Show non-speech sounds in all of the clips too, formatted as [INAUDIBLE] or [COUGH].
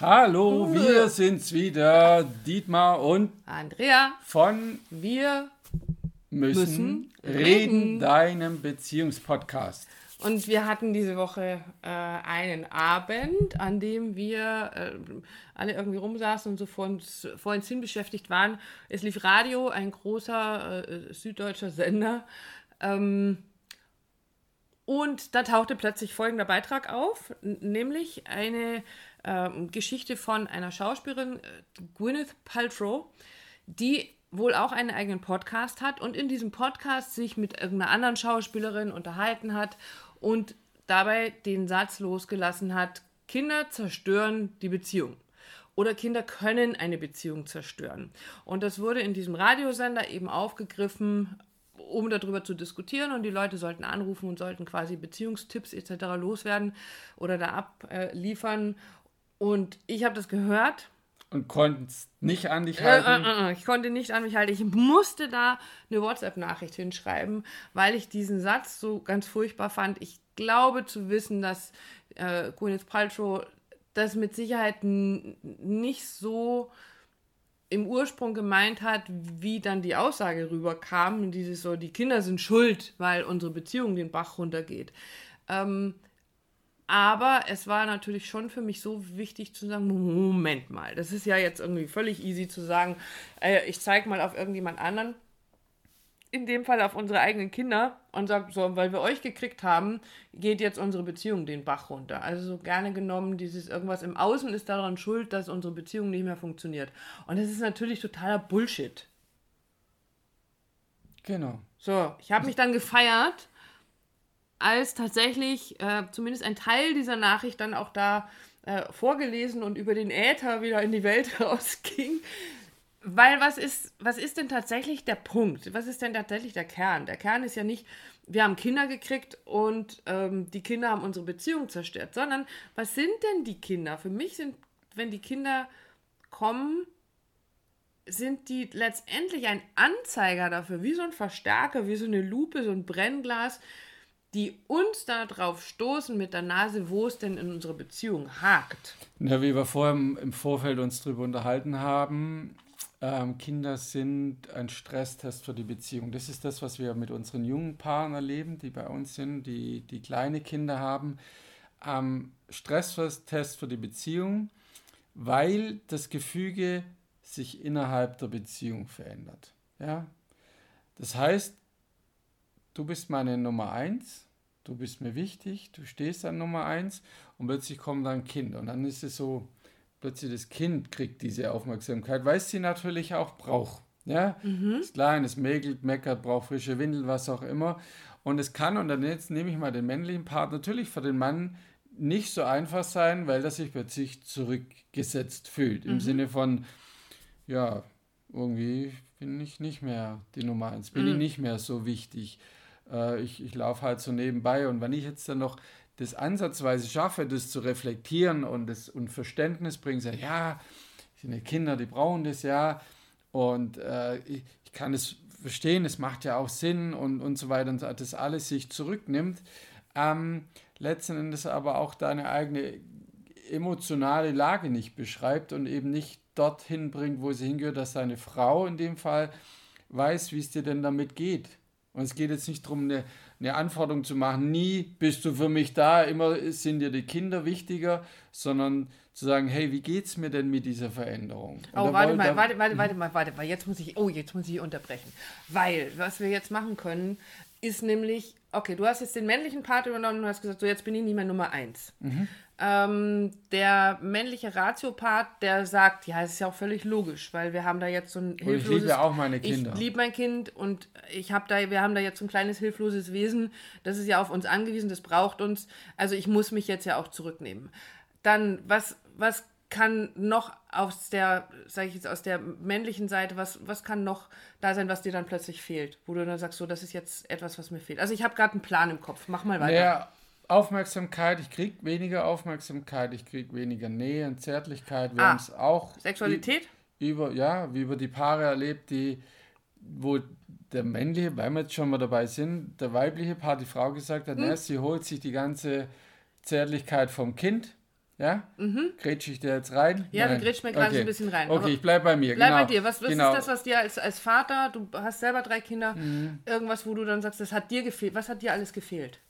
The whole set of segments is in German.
Hallo, wir sind's wieder, Dietmar und Andrea von Wir müssen, Müssen reden, reden. deinem Beziehungspodcast. und wir hatten diese Woche äh, einen Abend, an dem wir äh, alle irgendwie rumsaßen und so vor uns, vor uns hin beschäftigt waren. Es lief Radio, ein großer äh, süddeutscher Sender. Ähm, und da tauchte plötzlich folgender Beitrag auf, nämlich eine ähm, Geschichte von einer Schauspielerin, äh, Gwyneth Paltrow, die wohl auch einen eigenen Podcast hat und in diesem Podcast sich mit irgendeiner anderen Schauspielerin unterhalten hat und dabei den Satz losgelassen hat, Kinder zerstören die Beziehung. Oder Kinder können eine Beziehung zerstören. Und das wurde in diesem Radiosender eben aufgegriffen, um darüber zu diskutieren und die Leute sollten anrufen und sollten quasi Beziehungstipps etc. loswerden oder da abliefern. Und ich habe das gehört Und konnt's nicht an dich äh, halten. äh, äh, ich konnte nicht an mich halten. Ich musste da eine WhatsApp-Nachricht hinschreiben, weil ich diesen Satz so ganz furchtbar fand. Ich glaube zu wissen, dass äh, Gwyneth Paltrow das mit Sicherheit nicht so im Ursprung gemeint hat, wie dann die Aussage rüberkam, dieses so, die Kinder sind schuld, weil unsere Beziehung den Bach runtergeht. Ähm, aber es war natürlich schon für mich so wichtig zu sagen, Moment mal, das ist ja jetzt irgendwie völlig easy zu sagen, äh, ich zeige mal auf irgendjemand anderen, in dem Fall auf unsere eigenen Kinder und sage, so, weil wir euch gekriegt haben, geht jetzt unsere Beziehung den Bach runter. Also so gerne genommen, dieses irgendwas im Außen ist daran schuld, dass unsere Beziehung nicht mehr funktioniert. Und das ist natürlich totaler Bullshit. Genau. So, ich habe mich dann gefeiert, als tatsächlich äh, zumindest ein Teil dieser Nachricht dann auch da äh, vorgelesen und über den Äther wieder in die Welt [LAUGHS] rausging. Weil was ist, was ist denn tatsächlich der Punkt? Was ist denn tatsächlich der Kern? Der Kern ist ja nicht, wir haben Kinder gekriegt und ähm, die Kinder haben unsere Beziehung zerstört, sondern was sind denn die Kinder? Für mich sind, wenn die Kinder kommen, sind die letztendlich ein Anzeiger dafür, wie so ein Verstärker, wie so eine Lupe, so ein Brennglas, die uns darauf stoßen mit der Nase, wo es denn in unserer Beziehung hakt. Ja, wie wir vorher im, Vorfeld uns darüber unterhalten haben, ähm, Kinder sind ein Stresstest für die Beziehung. Das ist das, was wir mit unseren jungen Paaren erleben, die bei uns sind, die, die kleine Kinder haben. Ähm, Stresstest für die Beziehung, weil das Gefüge sich innerhalb der Beziehung verändert. Ja? Das heißt, du bist meine Nummer eins, du bist mir wichtig, du stehst an Nummer eins und plötzlich kommt dann Kind und dann ist es so, plötzlich das Kind kriegt diese Aufmerksamkeit, weil es sie natürlich auch braucht. Ja, ist klein, es mäkelt, meckert, braucht frische Windel, was auch immer. Und es kann, und dann jetzt nehme ich mal den männlichen Part, natürlich für den Mann nicht so einfach sein, weil er sich plötzlich zurückgesetzt fühlt. Im Sinne von, ja, irgendwie bin ich nicht mehr die Nummer eins, bin ich nicht mehr so wichtig. Äh, ich ich laufe halt so nebenbei und wenn ich jetzt dann noch das ansatzweise schaffe, das zu reflektieren und das und Verständnis bringen, sage, ja, ja Kinder, die brauchen das ja und äh, ich, ich kann es verstehen, es macht ja auch Sinn und, und so weiter und das alles sich zurücknimmt. Ähm, letzten Endes aber auch deine eigene emotionale Lage nicht beschreibt und eben nicht dorthin bringt, wo sie hingehört, dass deine Frau in dem Fall weiß, wie es dir denn damit geht. Und es geht jetzt nicht darum, eine, eine Anforderung zu machen, nie bist du für mich da, immer sind dir die Kinder wichtiger, sondern zu sagen, hey, wie geht's mir denn mit dieser Veränderung? Und Oh, warte mal, warte, warte, warte mal, warte mal. Jetzt muss ich, oh, jetzt muss ich unterbrechen. Weil, was wir jetzt machen können, ist nämlich, okay, du hast jetzt den männlichen Part übernommen und hast gesagt, so jetzt bin ich nicht mehr Nummer eins. Mhm. Ähm, der männliche Ratio-Part, der sagt, ja, es ist ja auch völlig logisch, weil wir haben da jetzt so ein Und ich liebe ja auch meine Kinder. Ich liebe mein Kind und ich habe da, wir haben da jetzt so ein kleines hilfloses Wesen, das ist ja auf uns angewiesen, das braucht uns. Also ich muss mich jetzt ja auch zurücknehmen. Dann, was, was kann noch aus der, sage ich jetzt, aus der männlichen Seite, was, was kann noch da sein, was dir dann plötzlich fehlt? Wo du dann sagst, so, das ist jetzt etwas, was mir fehlt. Also ich habe gerade einen Plan im Kopf. Mach mal weiter. Naja, Aufmerksamkeit, ich krieg weniger Aufmerksamkeit, ich krieg weniger Nähe und Zärtlichkeit. Wir Ah, haben es auch Sexualität? über, ja, wie über die Paare erlebt, die, wo der männliche, weil wir jetzt schon mal dabei sind, der weibliche Part, die Frau gesagt hat, Hm. na, sie holt sich die ganze Zärtlichkeit vom Kind, Ja? Mhm. Grätsche ich dir jetzt rein? Ja, Nein. du grätschst mir gerade okay. so ein bisschen rein. Okay, ich bleibe bei mir. Bleib genau. bei dir. Was, was genau. ist das, was dir als, als Vater, du hast selber drei Kinder, mhm. irgendwas, wo du dann sagst, das hat dir gefehlt. Was hat dir alles gefehlt?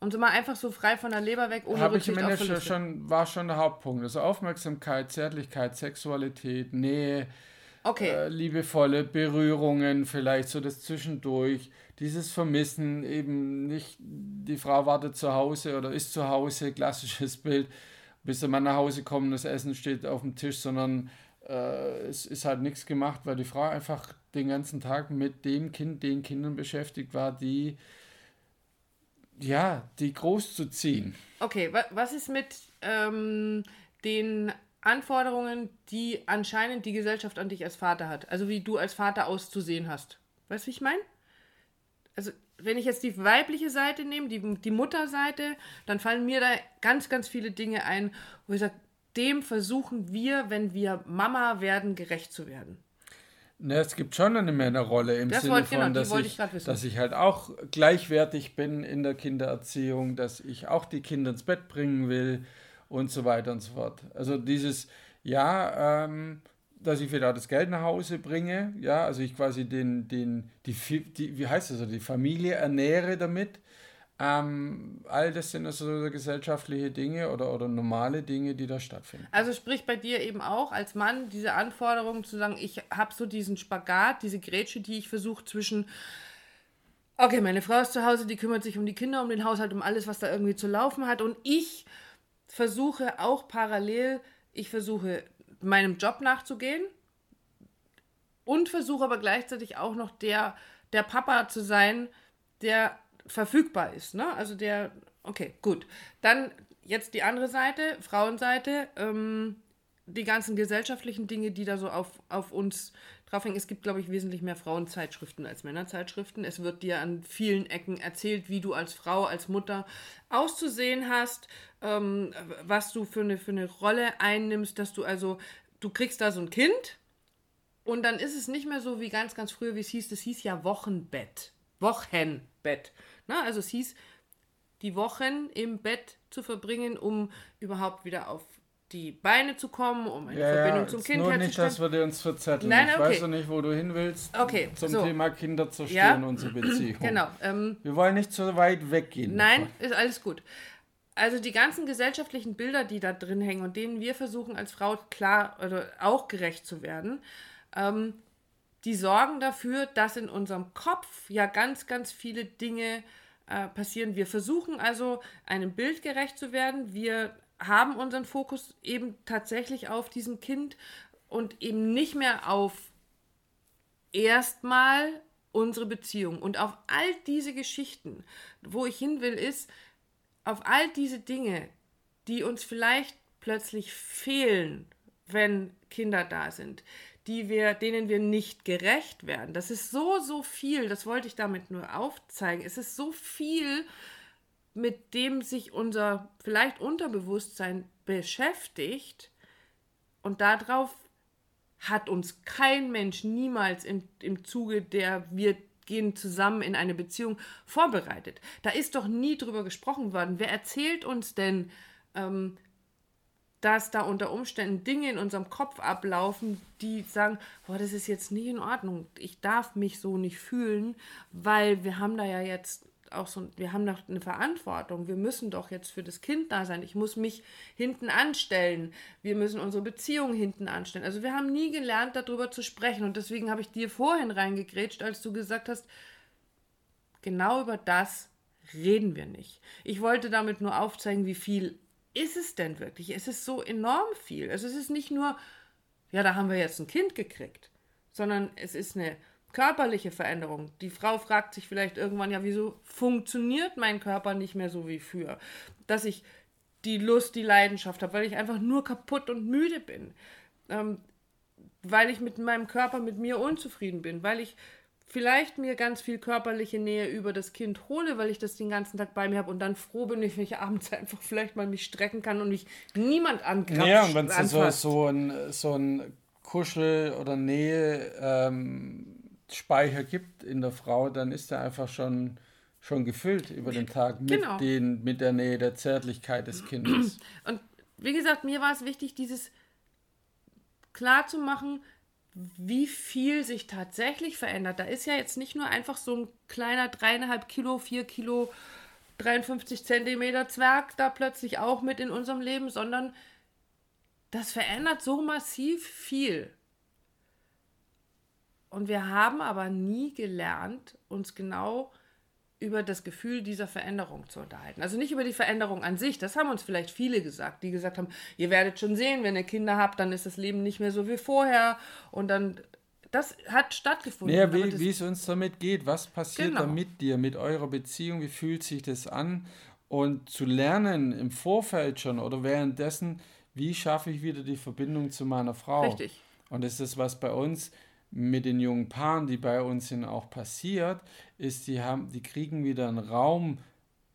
Und so mal einfach so frei von der Leber weg, ohne Habe ich im Endeffekt schon, war schon der Hauptpunkt. Also Aufmerksamkeit, Zärtlichkeit, Sexualität, Nähe, okay. äh, liebevolle Berührungen, vielleicht so das Zwischendurch, dieses Vermissen, eben nicht, die Frau wartet zu Hause oder ist zu Hause, [LAUGHS] klassisches Bild, bis der Mann nach Hause kommt, das Essen steht auf dem Tisch, sondern äh, es ist halt nichts gemacht, weil die Frau einfach den ganzen Tag mit dem Kind, den Kindern beschäftigt war, die ja, die groß zu ziehen. Okay, was ist mit ähm, den Anforderungen, die anscheinend die Gesellschaft an dich als Vater hat? Also wie du als Vater auszusehen hast. Weißt du, wie ich meine? Also wenn ich jetzt die weibliche Seite nehme, die, die Mutterseite, dann fallen mir da ganz, ganz viele Dinge ein, wo ich sage, dem versuchen wir, wenn wir Mama werden, gerecht zu werden. Ne, es gibt schon eine Männerrolle im das Sinne wollte, von, genau, dass, ich, ich dass ich halt auch gleichwertig bin in der Kindererziehung, dass ich auch die Kinder ins Bett bringen will und so weiter und so fort. Also dieses, ja, ähm, dass ich wieder das Geld nach Hause bringe, ja, also ich quasi den, den, die, die wie heißt das, also die Familie ernähre damit, ähm, all das sind also gesellschaftliche Dinge oder, oder normale Dinge, die da stattfinden. Also sprich bei dir eben auch als Mann diese Anforderung zu sagen, ich habe so diesen Spagat, diese Grätsche, die ich versuche zwischen, okay, meine Frau ist zu Hause, die kümmert sich um die Kinder, um den Haushalt, um alles, was da irgendwie zu laufen hat. Und ich versuche auch parallel, ich versuche meinem Job nachzugehen und versuche aber gleichzeitig auch noch der, der Papa zu sein, der verfügbar ist. Ne? Also der, okay, gut. Dann jetzt die andere Seite, Frauenseite, ähm, die ganzen gesellschaftlichen Dinge, die da so auf, auf uns drauf hängen. Es gibt, glaube ich, wesentlich mehr Frauenzeitschriften als Männerzeitschriften. Es wird dir an vielen Ecken erzählt, wie du als Frau, als Mutter auszusehen hast, ähm, was du für eine, für eine Rolle einnimmst, dass du also, du kriegst da so ein Kind und dann ist es nicht mehr so wie ganz, ganz früher, wie es hieß, das hieß ja Wochenbett. Wochenbett. Na, also es hieß, die Wochen im Bett zu verbringen, um überhaupt wieder auf die Beine zu kommen, um eine ja, Verbindung zum Kind nur nicht, dass wir uns verzetteln. Nein, okay. Ich weiß nicht, wo du hin willst. Okay, zum so. Thema Kinder zerstören ja. unsere Beziehung. [CLEARS THROAT] Genau. Ähm, wir wollen nicht so weit weggehen. Nein, davon. ist alles gut. Also die ganzen gesellschaftlichen Bilder, die da drin hängen und denen wir versuchen als Frau klar oder auch gerecht zu werden, ähm, die sorgen dafür, dass in unserem Kopf ja ganz, ganz viele Dinge äh, passieren. Wir versuchen also einem Bild gerecht zu werden. Wir haben unseren Fokus eben tatsächlich auf diesem Kind und eben nicht mehr auf erstmal unsere Beziehung. Und auf all diese Geschichten, wo ich hin will, ist, auf all diese Dinge, die uns vielleicht plötzlich fehlen, wenn Kinder da sind, die wir, denen wir nicht gerecht werden. Das ist so, so viel, das wollte ich damit nur aufzeigen. Es ist so viel, mit dem sich unser vielleicht Unterbewusstsein beschäftigt und darauf hat uns kein Mensch niemals im, im Zuge der wir gehen zusammen in eine Beziehung vorbereitet. Da ist doch nie drüber gesprochen worden. Wer erzählt uns denn, ähm, dass da unter Umständen Dinge in unserem Kopf ablaufen, die sagen, boah, das ist jetzt nicht in Ordnung, ich darf mich so nicht fühlen, weil wir haben da ja jetzt auch so, wir haben doch eine Verantwortung, wir müssen doch jetzt für das Kind da sein, ich muss mich hinten anstellen, wir müssen unsere Beziehung hinten anstellen. Also wir haben nie gelernt, darüber zu sprechen. Und deswegen habe ich dir vorhin reingegrätscht, als du gesagt hast, genau über das reden wir nicht. Ich wollte damit nur aufzeigen, wie viel ist es denn wirklich? Es ist so enorm viel. Also es ist nicht nur, ja, da haben wir jetzt ein Kind gekriegt, sondern es ist eine körperliche Veränderung. Die Frau fragt sich vielleicht irgendwann, ja, wieso funktioniert mein Körper nicht mehr so wie früher? Dass ich die Lust, die Leidenschaft habe, weil ich einfach nur kaputt und müde bin. Ähm, weil ich mit meinem Körper, mit mir unzufrieden bin, weil ich vielleicht mir ganz viel körperliche Nähe über das Kind hole, weil ich das den ganzen Tag bei mir habe und dann froh bin wenn ich abends [LAUGHS] einfach vielleicht mal mich strecken kann und mich niemand ankrapscht. Ja, und wenn es so, so ein, so ein Kuschel- oder Nähe ähm, Speicher gibt in der Frau, dann ist er einfach schon schon gefüllt über den Tag mit, Genau. den, mit der Nähe, der Zärtlichkeit des Kindes. Und wie gesagt, mir war es wichtig, dieses klar zu machen, wie viel sich tatsächlich verändert. Da ist ja jetzt nicht nur einfach so ein kleiner dreieinhalb Kilo, vier Kilo, 53 Zentimeter Zwerg da plötzlich auch mit in unserem Leben, sondern das verändert so massiv viel. Und wir haben aber nie gelernt, uns genau über das Gefühl dieser Veränderung zu unterhalten. Also nicht über die Veränderung an sich, das haben uns vielleicht viele gesagt, die gesagt haben, ihr werdet schon sehen, wenn ihr Kinder habt, dann ist das Leben nicht mehr so wie vorher und dann, das hat stattgefunden. Aber wie, wie es uns damit geht, was passiert Genau. da mit dir, mit eurer Beziehung, wie fühlt sich das an? Und zu lernen im Vorfeld schon oder währenddessen, wie schaffe ich wieder die Verbindung zu meiner Frau? Richtig. Und das ist, was bei uns mit den jungen Paaren, die bei uns sind, auch passiert, ist, die haben, die kriegen wieder einen Raum,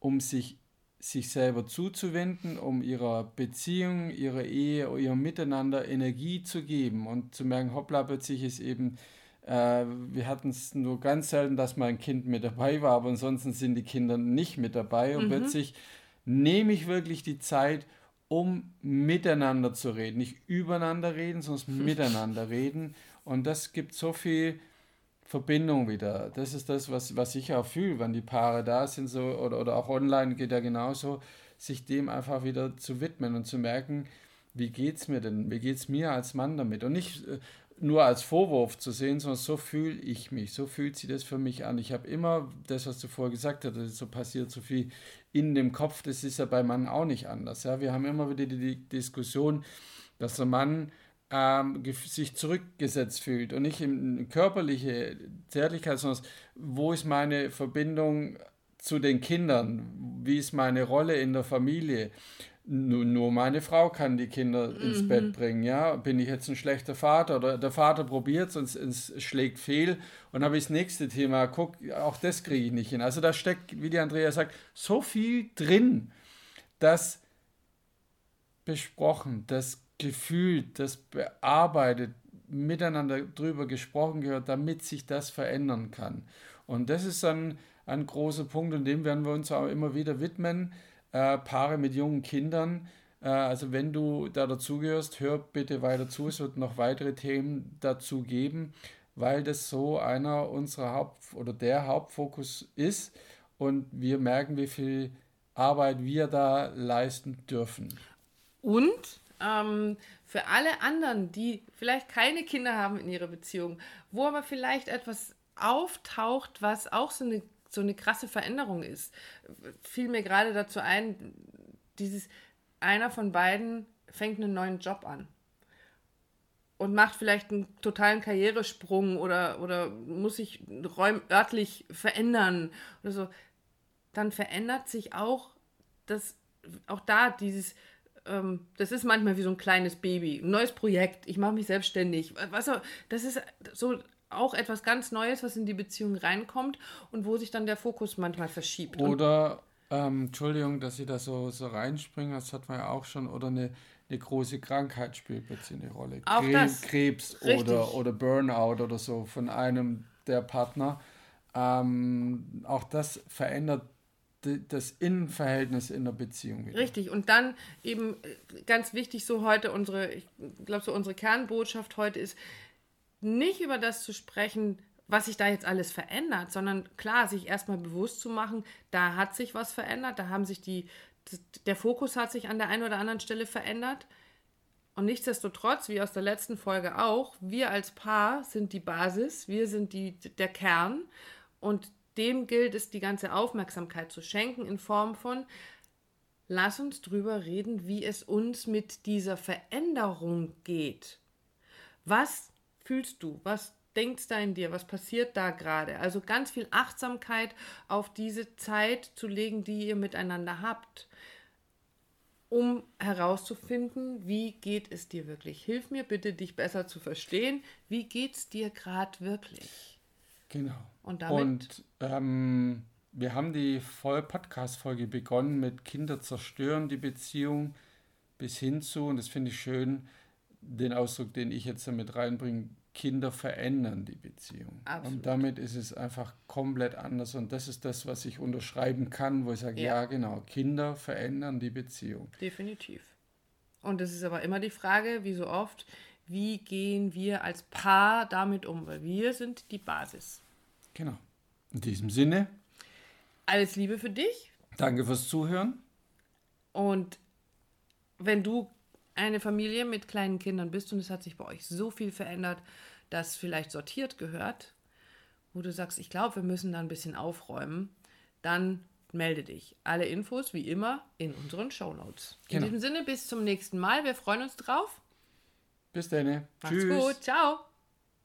um sich, sich selber zuzuwenden, um ihrer Beziehung, ihrer Ehe, ihrem Miteinander Energie zu geben und zu merken, hoppla, plötzlich ist eben, äh, wir hatten es nur ganz selten, dass mal ein Kind mit dabei war, aber ansonsten sind die Kinder nicht mit dabei und plötzlich nehme ich wirklich die Zeit, um miteinander zu reden. Nicht übereinander reden, sondern [LAUGHS] miteinander reden. Und das gibt so viel Verbindung wieder. Das ist das, was, was ich auch fühle, wenn die Paare da sind, so, oder, oder auch online geht ja genauso, sich dem einfach wieder zu widmen und zu merken, wie geht's mir denn? Wie geht's mir als Mann damit? Und nicht äh, nur als Vorwurf zu sehen, sondern so fühle ich mich, so fühlt sich das für mich an. Ich habe immer das, was du vorher gesagt hast, so passiert, so viel in dem Kopf, das ist ja beim Mann auch nicht anders. Ja? Wir haben immer wieder die, die Diskussion, dass der Mann ähm, sich zurückgesetzt fühlt und nicht in körperliche Zärtlichkeit, sondern wo ist meine Verbindung zu den Kindern? Wie ist meine Rolle in der Familie? Nur, meine Frau kann die Kinder ins Bett bringen, ja. Bin ich jetzt ein schlechter Vater oder der Vater probiert es und es- es schlägt fehl und habe ich das nächste Thema, guck, auch das kriege ich nicht hin. Also da steckt, wie die Andrea sagt, so viel drin, das besprochen, das gefühlt, das bearbeitet, miteinander drüber gesprochen gehört, damit sich das verändern kann. Und das ist dann ein großer Punkt und dem werden wir uns auch immer wieder widmen. Äh, Paare mit jungen Kindern. Äh, also wenn du da dazugehörst, hör bitte weiter zu. Es wird noch weitere Themen dazu geben, weil das so einer unserer Haupt- oder der Hauptfokus ist und wir merken, wie viel Arbeit wir da leisten dürfen. Und ähm, für alle anderen, die vielleicht keine Kinder haben in ihrer Beziehung, wo aber vielleicht etwas auftaucht, was auch so eine, so eine krasse Veränderung ist, fiel mir gerade dazu ein, dieses, einer von beiden fängt einen neuen Job an und macht vielleicht einen totalen Karrieresprung oder, oder muss sich räum, örtlich verändern oder so, dann verändert sich auch das, auch da dieses, ähm, das ist manchmal wie so ein kleines Baby, ein neues Projekt, ich mache mich selbstständig. Was, das ist so auch etwas ganz Neues, was in die Beziehung reinkommt und wo sich dann der Fokus manchmal verschiebt. Oder, ähm, Entschuldigung, dass ich da so, so reinspringe, das hat man ja auch schon, oder eine, eine große Krankheit spielt plötzlich eine Rolle. Auch das. Krebs Richtig. oder, oder Burnout oder so von einem der Partner. Ähm, auch das verändert das Innenverhältnis in der Beziehung wieder. Richtig, und dann eben äh, ganz wichtig, so heute unsere, ich glaube, so unsere Kernbotschaft heute ist, nicht über das zu sprechen, was sich da jetzt alles verändert, sondern klar, sich erstmal bewusst zu machen, da hat sich was verändert, da haben sich die, der Fokus hat sich an der einen oder anderen Stelle verändert. Und nichtsdestotrotz, wie aus der letzten Folge auch, wir als Paar sind die Basis, wir sind die, der Kern und dem gilt es, die ganze Aufmerksamkeit zu schenken in Form von, lass uns drüber reden, wie es uns mit dieser Veränderung geht. Was fühlst du? Was denkst da in dir? Was passiert da gerade? Also ganz viel Achtsamkeit auf diese Zeit zu legen, die ihr miteinander habt, um herauszufinden, wie geht es dir wirklich? Hilf mir bitte, dich besser zu verstehen. Wie geht es dir gerade wirklich? Genau. Und damit Und ähm, wir haben die Podcast-Folge begonnen mit Kinder zerstören die Beziehung bis hin zu, und das finde ich schön, den Ausdruck, den ich jetzt damit reinbringe, Kinder verändern die Beziehung. Absolut. Und damit ist es einfach komplett anders. Und das ist das, was ich unterschreiben kann, wo ich sage, Ja. ja, genau, Kinder verändern die Beziehung. Definitiv. Und es ist aber immer die Frage, wie so oft, wie gehen wir als Paar damit um? Weil wir sind die Basis. Genau. In diesem Sinne, Alles Liebe für dich. danke fürs Zuhören. Und wenn du eine Familie mit kleinen Kindern bist und es hat sich bei euch so viel verändert, dass vielleicht sortiert gehört, wo du sagst, ich glaube, wir müssen da ein bisschen aufräumen, dann melde dich. Alle Infos wie immer in unseren Shownotes. In Genau. diesem Sinne, bis zum nächsten Mal. Wir freuen uns drauf. Bis dann. Macht's gut. Ciao.